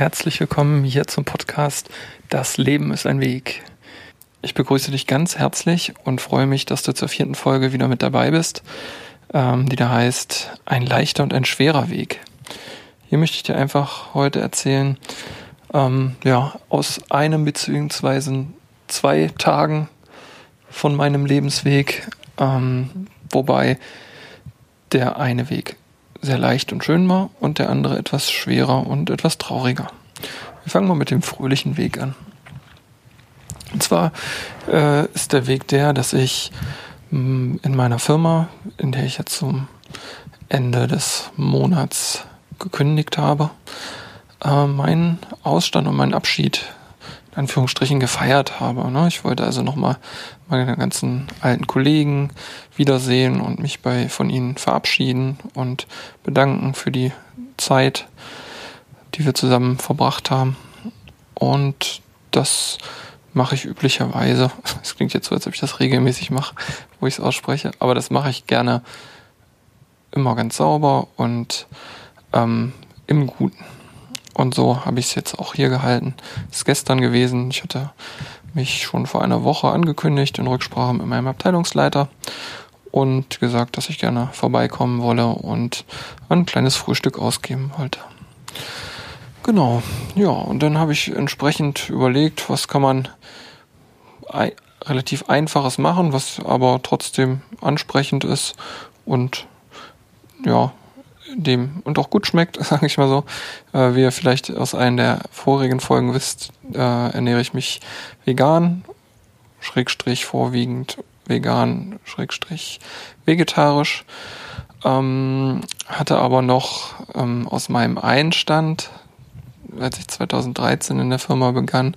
Herzlich willkommen hier zum Podcast Das Leben ist ein Weg. Ich begrüße dich ganz herzlich und freue mich, dass du zur vierten Folge wieder mit dabei bist, ähm, die da heißt Ein leichter und ein schwerer Weg. Hier möchte ich dir einfach heute erzählen, ähm, ja, aus einem beziehungsweise zwei Tagen von meinem Lebensweg, ähm, wobei der eine Weg sehr leicht und schön war und der andere etwas schwerer und etwas trauriger. Wir fangen mal mit dem fröhlichen Weg an. Und zwar äh, ist der Weg der, dass ich mh, mm, in meiner Firma, in der ich jetzt zum Ende des Monats gekündigt habe, äh, meinen Ausstand und meinen Abschied in Anführungsstrichen gefeiert habe. Ne? Ich wollte also nochmal meine ganzen alten Kollegen wiedersehen und mich bei von ihnen verabschieden und bedanken für die Zeit, die wir zusammen verbracht haben. Und das mache ich üblicherweise. Es klingt jetzt so, als ob ich das regelmäßig mache, wo ich es ausspreche, aber das mache ich gerne immer ganz sauber und ähm, im Guten. Und so habe ich es jetzt auch hier gehalten. Ist gestern gewesen. Ich hatte mich schon vor einer Woche angekündigt in Rücksprache mit meinem Abteilungsleiter und gesagt, dass ich gerne vorbeikommen wolle und ein kleines Frühstück ausgeben wollte. Genau, ja, und dann habe ich entsprechend überlegt, was kann man relativ einfaches machen, was aber trotzdem ansprechend ist und ja, dem und auch gut schmeckt, sage ich mal so. Äh, wie ihr vielleicht aus einer der vorigen Folgen wisst, äh, ernähre ich mich vegan, schrägstrich vorwiegend vegan, schrägstrich vegetarisch. Ähm, hatte aber noch ähm, aus meinem Einstand, als ich 2013 in der Firma begann,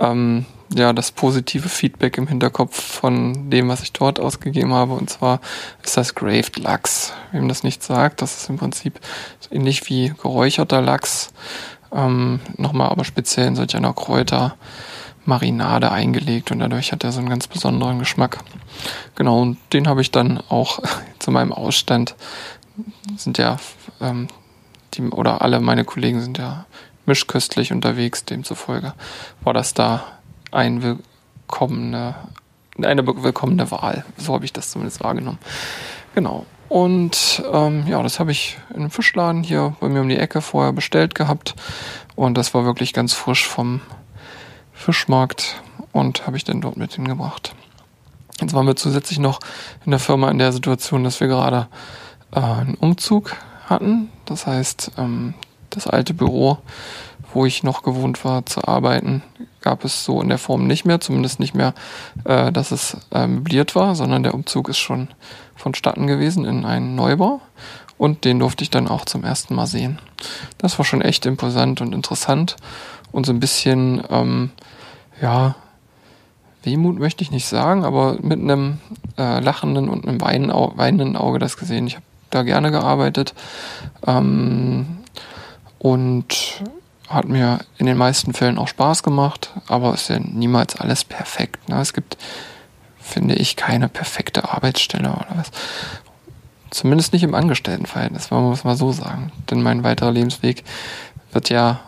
ähm, ja, das positive Feedback im Hinterkopf von dem, was ich dort ausgegeben habe. Und zwar ist das Graved Lachs. Wem das nicht sagt, das ist im Prinzip ähnlich wie geräucherter Lachs. Ähm, nochmal aber speziell in solch einer Kräutermarinade eingelegt und dadurch hat er so einen ganz besonderen Geschmack. Genau, und den habe ich dann auch zu meinem Ausstand, sind ja, ähm, die, oder alle meine Kollegen sind ja mischköstlich unterwegs, demzufolge war das da ein willkommene, eine willkommene Wahl. So habe ich das zumindest wahrgenommen. Genau. Und ähm, ja, das habe ich in einem Fischladen hier bei mir um die Ecke vorher bestellt gehabt. Und das war wirklich ganz frisch vom Fischmarkt und habe ich dann dort mit hingebracht. Jetzt waren wir zusätzlich noch in der Firma in der Situation, dass wir gerade äh, einen Umzug hatten. Das heißt, ähm, das alte Büro, wo ich noch gewohnt war zu arbeiten, gab es so in der Form nicht mehr, zumindest nicht mehr, äh, dass es äh, möbliert war, sondern der Umzug ist schon vonstatten gewesen in einen Neubau und den durfte ich dann auch zum ersten Mal sehen. Das war schon echt imposant und interessant und so ein bisschen, ähm, ja, Wehmut möchte ich nicht sagen, aber mit einem äh, lachenden und einem weinenden Auge das gesehen. Ich habe da gerne gearbeitet ähm, und hat mir in den meisten Fällen auch Spaß gemacht, aber ist ja niemals alles perfekt. Ne? Es gibt, finde ich, keine perfekte Arbeitsstelle oder was. Zumindest nicht im Angestelltenverhältnis, man muss mal so sagen. Denn mein weiterer Lebensweg wird ja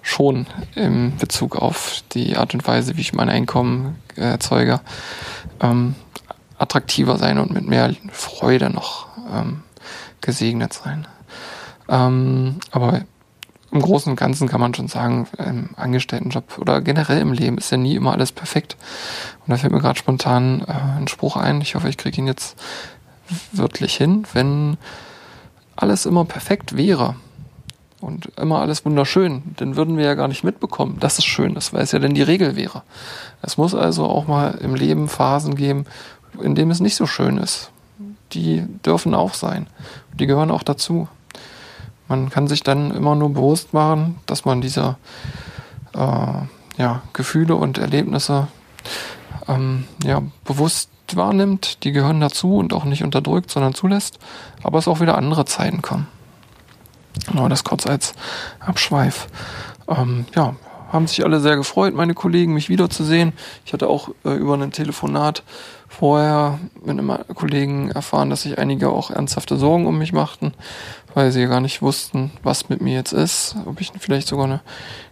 schon im Bezug auf die Art und Weise, wie ich mein Einkommen erzeuge, ähm, attraktiver sein und mit mehr Freude noch ähm, gesegnet sein. Ähm, aber im Großen und Ganzen kann man schon sagen, im Angestelltenjob oder generell im Leben ist ja nie immer alles perfekt. Und da fällt mir gerade spontan äh, ein Spruch ein. Ich hoffe, ich kriege ihn jetzt wörtlich hin. Wenn alles immer perfekt wäre und immer alles wunderschön, dann würden wir ja gar nicht mitbekommen, dass es schön ist, weil es ja denn die Regel wäre. Es muss also auch mal im Leben Phasen geben, in denen es nicht so schön ist. Die dürfen auch sein. Die gehören auch dazu. Man kann sich dann immer nur bewusst machen, dass man diese äh, ja, Gefühle und Erlebnisse ähm, ja, bewusst wahrnimmt. Die gehören dazu und auch nicht unterdrückt, sondern zulässt. Aber es auch wieder andere Zeiten kommen. Genau, das kurz als Abschweif. Ähm, ja, haben sich alle sehr gefreut, meine Kollegen, mich wiederzusehen. Ich hatte auch äh, über ein Telefonat vorher mit einem Kollegen erfahren, dass sich einige auch ernsthafte Sorgen um mich machten, weil sie gar nicht wussten, was mit mir jetzt ist, ob ich vielleicht sogar eine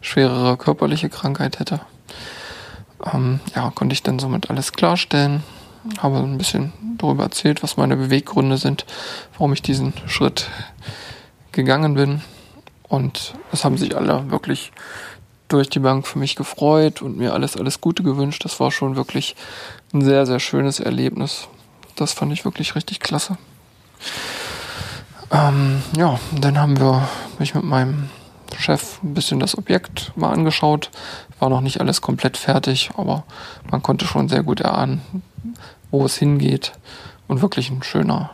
schwerere körperliche Krankheit hätte. Ähm, ja, konnte ich dann somit alles klarstellen, habe ein bisschen darüber erzählt, was meine Beweggründe sind, warum ich diesen Schritt gegangen bin. Und es haben sich alle wirklich durch die Bank für mich gefreut und mir alles, alles Gute gewünscht. Das war schon wirklich ein sehr, sehr schönes Erlebnis. Das fand ich wirklich richtig klasse. Ähm, ja, dann haben wir mich mit meinem Chef ein bisschen das Objekt mal angeschaut. War noch nicht alles komplett fertig, aber man konnte schon sehr gut erahnen, wo es hingeht. Und wirklich ein schöner,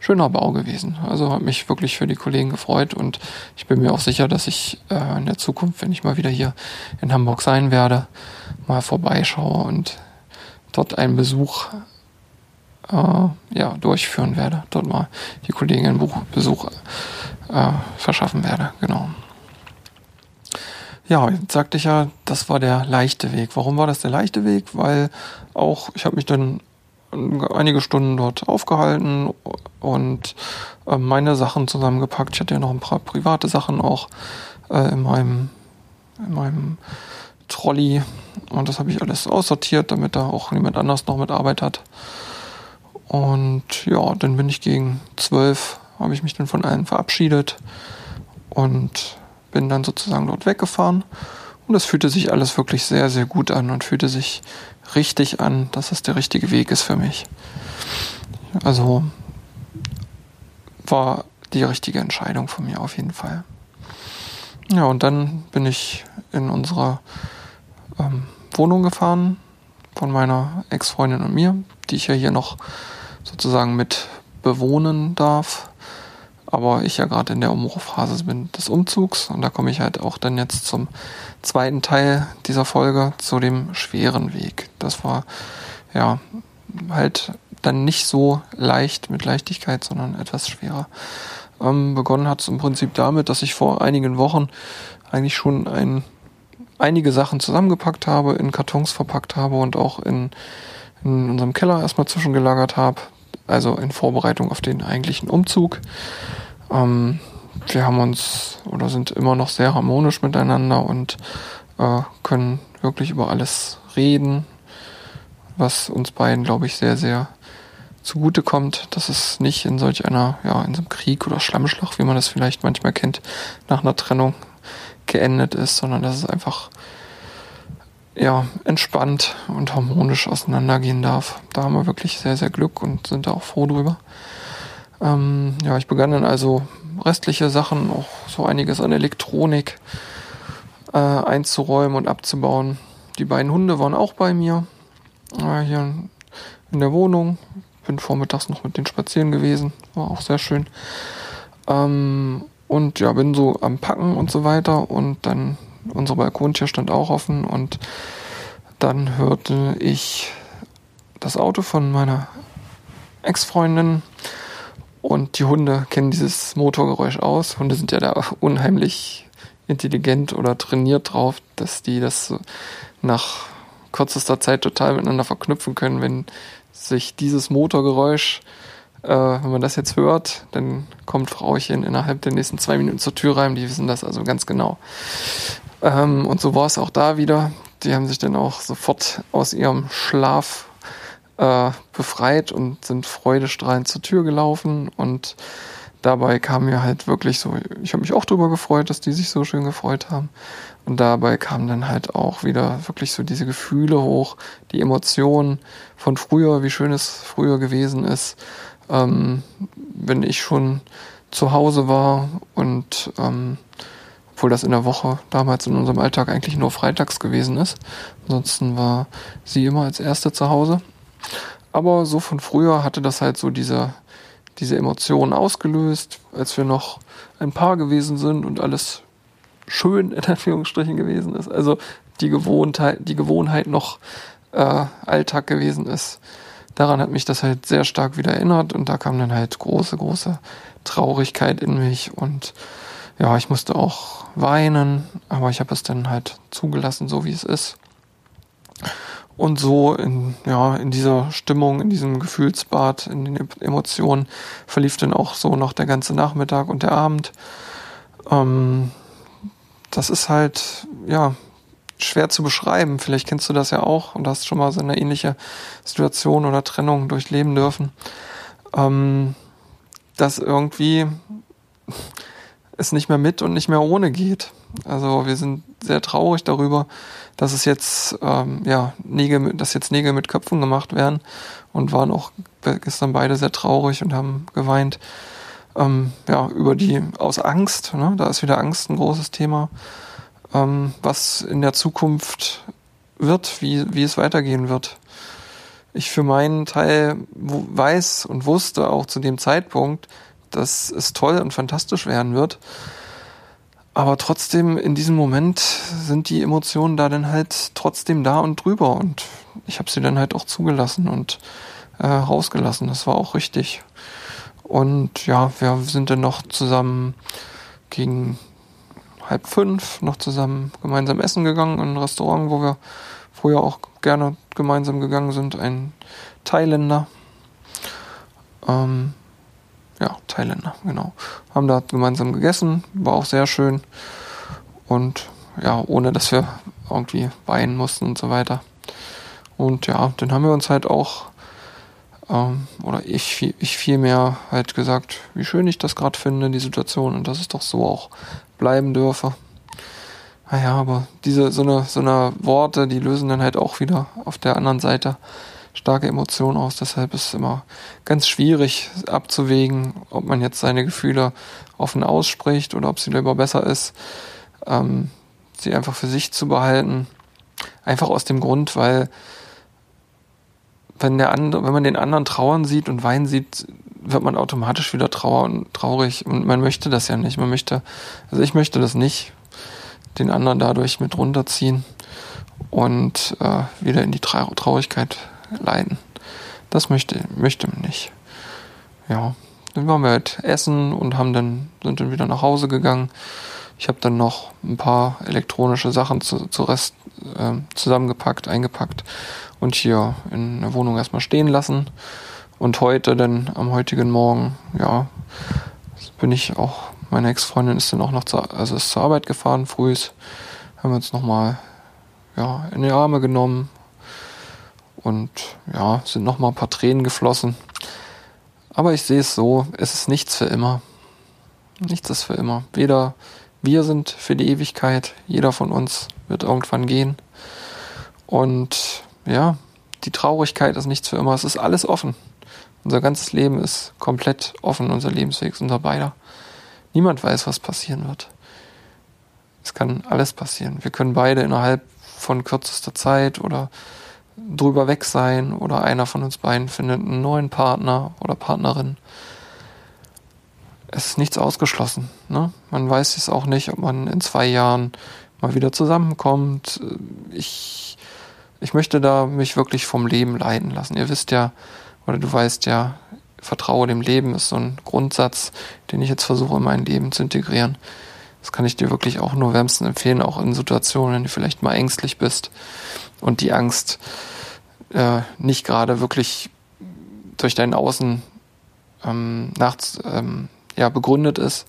schöner Bau gewesen. Also hat mich wirklich für die Kollegen gefreut und ich bin mir auch sicher, dass ich äh, in der Zukunft, wenn ich mal wieder hier in Hamburg sein werde, mal vorbeischaue und dort einen Besuch äh, ja, durchführen werde. Dort mal die Kollegen einen Buch, Besuch äh, verschaffen werde. Genau. Ja, jetzt sagte ich ja, das war der leichte Weg. Warum war das der leichte Weg? Weil auch, ich habe mich dann einige Stunden dort aufgehalten und äh, meine Sachen zusammengepackt. Ich hatte ja noch ein paar private Sachen auch äh, in meinem in meinem Trolley und das habe ich alles aussortiert, damit da auch niemand anders noch mit Arbeit hat. Und ja, dann bin ich gegen zwölf, habe ich mich dann von allen verabschiedet und bin dann sozusagen dort weggefahren. Und es fühlte sich alles wirklich sehr, sehr gut an und fühlte sich richtig an, dass es der richtige Weg ist für mich. Also war die richtige Entscheidung von mir auf jeden Fall. Ja, und dann bin ich in unsere ähm, Wohnung gefahren von meiner Ex-Freundin und mir, die ich ja hier noch sozusagen mit bewohnen darf. Aber ich ja gerade in der Umbruchphase bin des Umzugs und da komme ich halt auch dann jetzt zum zweiten Teil dieser Folge zu dem schweren Weg. Das war ja halt dann nicht so leicht mit Leichtigkeit, sondern etwas schwerer. Ähm, begonnen hat es im Prinzip damit, dass ich vor einigen Wochen eigentlich schon ein, einige Sachen zusammengepackt habe, in Kartons verpackt habe und auch in, in unserem Keller erstmal zwischengelagert habe also in Vorbereitung auf den eigentlichen Umzug. Ähm, wir haben uns oder sind immer noch sehr harmonisch miteinander und äh, können wirklich über alles reden, was uns beiden, glaube ich, sehr, sehr zugute kommt, dass es nicht in solch einer, ja, in so einem Krieg oder Schlammschlag, wie man das vielleicht manchmal kennt, nach einer Trennung geendet ist, sondern dass es einfach ja, entspannt und harmonisch auseinandergehen darf. Da haben wir wirklich sehr, sehr Glück und sind da auch froh drüber. Ähm, ja, ich begann dann also restliche Sachen, auch so einiges an Elektronik äh, einzuräumen und abzubauen. Die beiden Hunde waren auch bei mir äh, hier in der Wohnung. Bin vormittags noch mit denen spazieren gewesen, war auch sehr schön. Ähm, und ja, bin so am Packen und so weiter und dann unsere Balkontür stand auch offen und dann hörte ich das Auto von meiner Ex-Freundin und die Hunde kennen dieses Motorgeräusch aus. Hunde sind ja da unheimlich intelligent oder trainiert drauf, dass die das nach kürzester Zeit total miteinander verknüpfen können, wenn sich dieses Motorgeräusch äh, wenn man das jetzt hört, dann kommt Frauchen innerhalb der nächsten zwei Minuten zur Tür rein. Die wissen das also ganz genau. Ähm, und so war es auch da wieder. Die haben sich dann auch sofort aus ihrem Schlaf äh, befreit und sind freudestrahlend zur Tür gelaufen. Und dabei kam mir halt wirklich so, ich habe mich auch darüber gefreut, dass die sich so schön gefreut haben. Und dabei kamen dann halt auch wieder wirklich so diese Gefühle hoch, die Emotionen von früher, wie schön es früher gewesen ist, ähm, wenn ich schon zu Hause war und ähm, obwohl das in der Woche damals in unserem Alltag eigentlich nur freitags gewesen ist. Ansonsten war sie immer als Erste zu Hause. Aber so von früher hatte das halt so diese, diese Emotionen ausgelöst, als wir noch ein Paar gewesen sind und alles schön in Anführungsstrichen gewesen ist. Also die Gewohnheit, die Gewohnheit noch äh, Alltag gewesen ist. Daran hat mich das halt sehr stark wieder erinnert und da kam dann halt große, große Traurigkeit in mich und ja, ich musste auch weinen, aber ich habe es dann halt zugelassen, so wie es ist. Und so in, ja, in dieser Stimmung, in diesem Gefühlsbad, in den Emotionen verlief dann auch so noch der ganze Nachmittag und der Abend. Ähm, das ist halt, ja, schwer zu beschreiben. Vielleicht kennst du das ja auch und hast schon mal so eine ähnliche Situation oder Trennung durchleben dürfen. Ähm, dass irgendwie es nicht mehr mit und nicht mehr ohne geht. Also wir sind sehr traurig darüber, dass es jetzt ähm, ja Nägel, dass jetzt Nägel mit Köpfen gemacht werden und waren auch gestern beide sehr traurig und haben geweint. Ähm, ja über die aus Angst. Ne? Da ist wieder Angst ein großes Thema, ähm, was in der Zukunft wird, wie wie es weitergehen wird. Ich für meinen Teil weiß und wusste auch zu dem Zeitpunkt, dass es toll und fantastisch werden wird. Aber trotzdem, in diesem Moment sind die Emotionen da dann halt trotzdem da und drüber. Und ich habe sie dann halt auch zugelassen und äh, rausgelassen. Das war auch richtig. Und ja, wir sind dann noch zusammen gegen halb fünf noch zusammen gemeinsam essen gegangen in ein Restaurant, wo wir früher auch gerne gemeinsam gegangen sind. Ein Thailänder. Ähm, ja, Thailänder, genau. Haben da gemeinsam gegessen, war auch sehr schön. Und ja, ohne dass wir irgendwie weinen mussten und so weiter. Und ja, dann haben wir uns halt auch, ähm, oder ich, ich vielmehr halt gesagt, wie schön ich das gerade finde, die Situation, und dass es doch so auch bleiben dürfe. Naja, aber diese, so eine, so eine Worte, die lösen dann halt auch wieder auf der anderen Seite starke Emotionen aus. Deshalb ist es immer ganz schwierig abzuwägen, ob man jetzt seine Gefühle offen ausspricht oder ob es lieber besser ist, ähm, sie einfach für sich zu behalten. Einfach aus dem Grund, weil wenn der andere, wenn man den anderen trauern sieht und weinen sieht, wird man automatisch wieder trauer und traurig und man möchte das ja nicht. Man möchte, also ich möchte das nicht, den anderen dadurch mit runterziehen und äh, wieder in die Traurigkeit leiden. Das möchte, möchte man nicht. Ja, dann waren wir halt essen und haben dann, sind dann wieder nach Hause gegangen. Ich habe dann noch ein paar elektronische Sachen zu, zu Rest äh, zusammengepackt, eingepackt und hier in der Wohnung erstmal stehen lassen. Und heute, dann am heutigen Morgen, ja, bin ich auch, meine Ex-Freundin ist dann auch noch zur, also ist zur Arbeit gefahren, früh haben wir uns nochmal ja, in die Arme genommen, und ja, sind noch mal ein paar Tränen geflossen. Aber ich sehe es so, es ist nichts für immer. Nichts ist für immer. Weder wir sind für die Ewigkeit, jeder von uns wird irgendwann gehen. Und ja, die Traurigkeit ist nichts für immer. Es ist alles offen. Unser ganzes Leben ist komplett offen, unser Lebensweg ist unser beider. Niemand weiß, was passieren wird. Es kann alles passieren. Wir können beide innerhalb von kürzester Zeit oder drüber weg sein oder einer von uns beiden findet einen neuen Partner oder Partnerin. Es ist nichts ausgeschlossen. Ne? Man weiß es auch nicht, ob man in zwei Jahren mal wieder zusammenkommt. Ich, ich möchte da mich wirklich vom Leben leiten lassen. Ihr wisst ja, oder du weißt ja, Vertraue dem Leben ist so ein Grundsatz, den ich jetzt versuche in mein Leben zu integrieren. Das kann ich dir wirklich auch nur wärmstens empfehlen, auch in Situationen, wenn du vielleicht mal ängstlich bist und die Angst äh, nicht gerade wirklich durch dein Außen ähm, nachts ähm, ja, begründet ist.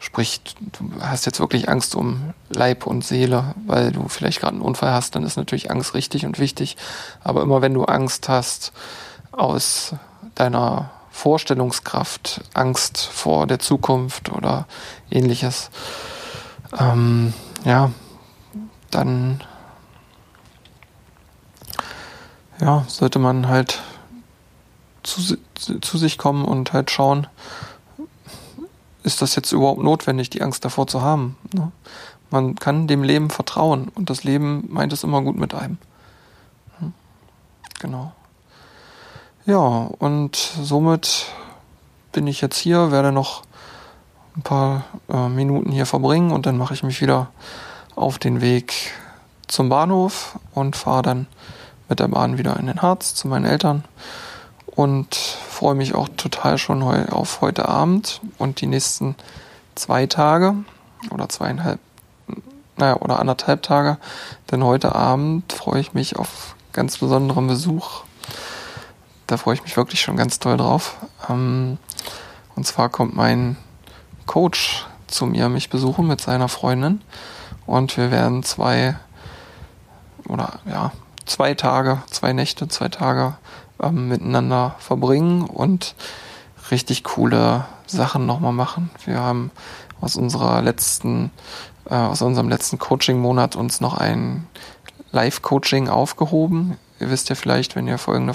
Sprich, du hast jetzt wirklich Angst um Leib und Seele, weil du vielleicht gerade einen Unfall hast, dann ist natürlich Angst richtig und wichtig. Aber immer wenn du Angst hast aus deiner Vorstellungskraft, Angst vor der Zukunft oder ähnliches, ähm, ja, dann ja, sollte man halt zu, zu sich kommen und halt schauen, ist das jetzt überhaupt notwendig, die Angst davor zu haben? Ne? Man kann dem Leben vertrauen und das Leben meint es immer gut mit einem. Hm? Genau. Ja, und somit bin ich jetzt hier, werde noch ein paar äh, Minuten hier verbringen und dann mache ich mich wieder auf den Weg zum Bahnhof und fahre dann mit der Bahn wieder in den Harz zu meinen Eltern und freue mich auch total schon auf heute Abend und die nächsten zwei Tage oder zweieinhalb, naja, oder anderthalb Tage, denn heute Abend freue ich mich auf ganz besonderen Besuch. Da freue ich mich wirklich schon ganz toll drauf. Ähm, und zwar kommt mein Coach zu mir mich besuchen mit seiner Freundin und wir werden zwei oder ja zwei Tage, zwei Nächte, zwei Tage ähm, miteinander verbringen und richtig coole Sachen nochmal machen. Wir haben aus unserer letzten, äh, aus unserem letzten Coaching-Monat uns noch ein Live-Coaching aufgehoben. Ihr wisst ja vielleicht, wenn ihr folgende,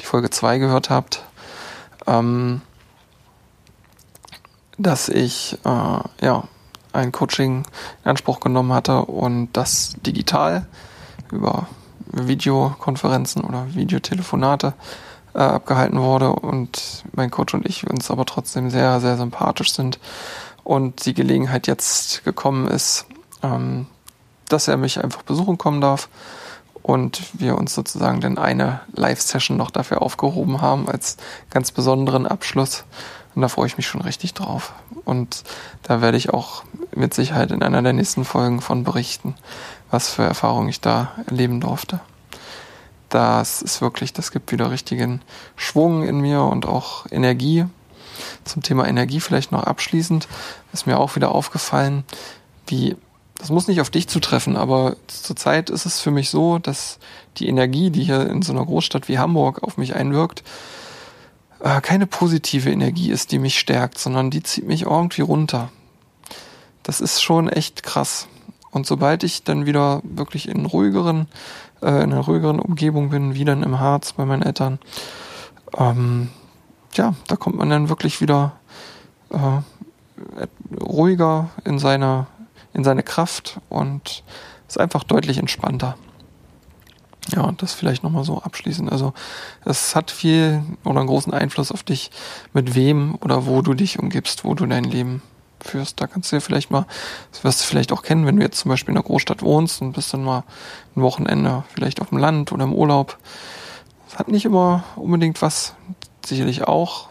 die Folge 2 gehört habt, ähm, dass ich äh, ja ein Coaching in Anspruch genommen hatte und das digital über Videokonferenzen oder Videotelefonate äh, abgehalten wurde und mein Coach und ich uns aber trotzdem sehr, sehr sympathisch sind und die Gelegenheit jetzt gekommen ist, ähm, dass er mich einfach besuchen kommen darf und wir uns sozusagen dann eine Live-Session noch dafür aufgehoben haben als ganz besonderen Abschluss. Und da freue ich mich schon richtig drauf. Und da werde ich auch mit Sicherheit in einer der nächsten Folgen von berichten, was für Erfahrungen ich da erleben durfte. Das ist wirklich, das gibt wieder richtigen Schwung in mir und auch Energie. Zum Thema Energie vielleicht noch abschließend ist mir auch wieder aufgefallen, wie das muss nicht auf dich zutreffen, aber zurzeit ist es für mich so, dass die Energie, die hier in so einer Großstadt wie Hamburg auf mich einwirkt, äh, keine positive Energie ist, die mich stärkt, sondern die zieht mich irgendwie runter. Das ist schon echt krass. Und sobald ich dann wieder wirklich in ruhigeren, äh, in einer ruhigeren Umgebung bin, wie dann im Harz bei meinen Eltern, ähm, ja, da kommt man dann wirklich wieder äh, ruhiger in seiner in seine Kraft und ist einfach deutlich entspannter. Ja, das vielleicht nochmal so abschließend. Also es hat viel oder einen großen Einfluss auf dich, mit wem oder wo du dich umgibst, wo du dein Leben führst. Da kannst du ja vielleicht mal, das wirst du vielleicht auch kennen, wenn du jetzt zum Beispiel in einer Großstadt wohnst und bist dann mal ein Wochenende vielleicht auf dem Land oder im Urlaub. Das hat nicht immer unbedingt was, sicherlich auch.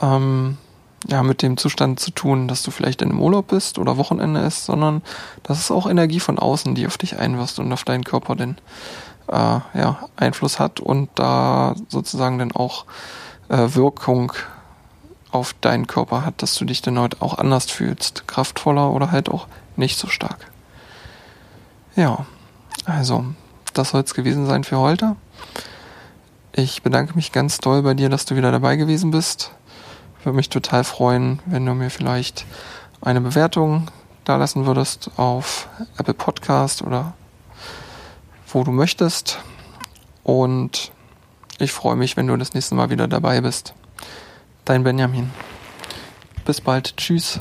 Ähm, ja, mit dem Zustand zu tun, dass du vielleicht in einem Urlaub bist oder Wochenende ist, sondern das ist auch Energie von außen, die auf dich einwirft und auf deinen Körper den äh, ja, Einfluss hat und da sozusagen dann auch äh, Wirkung auf deinen Körper hat, dass du dich dann heute auch anders fühlst, kraftvoller oder halt auch nicht so stark. Ja, also das soll es gewesen sein für heute. Ich bedanke mich ganz doll bei dir, dass du wieder dabei gewesen bist würde mich total freuen, wenn du mir vielleicht eine Bewertung da lassen würdest auf Apple Podcast oder wo du möchtest. Und ich freue mich, wenn du das nächste Mal wieder dabei bist. Dein Benjamin. Bis bald. Tschüss.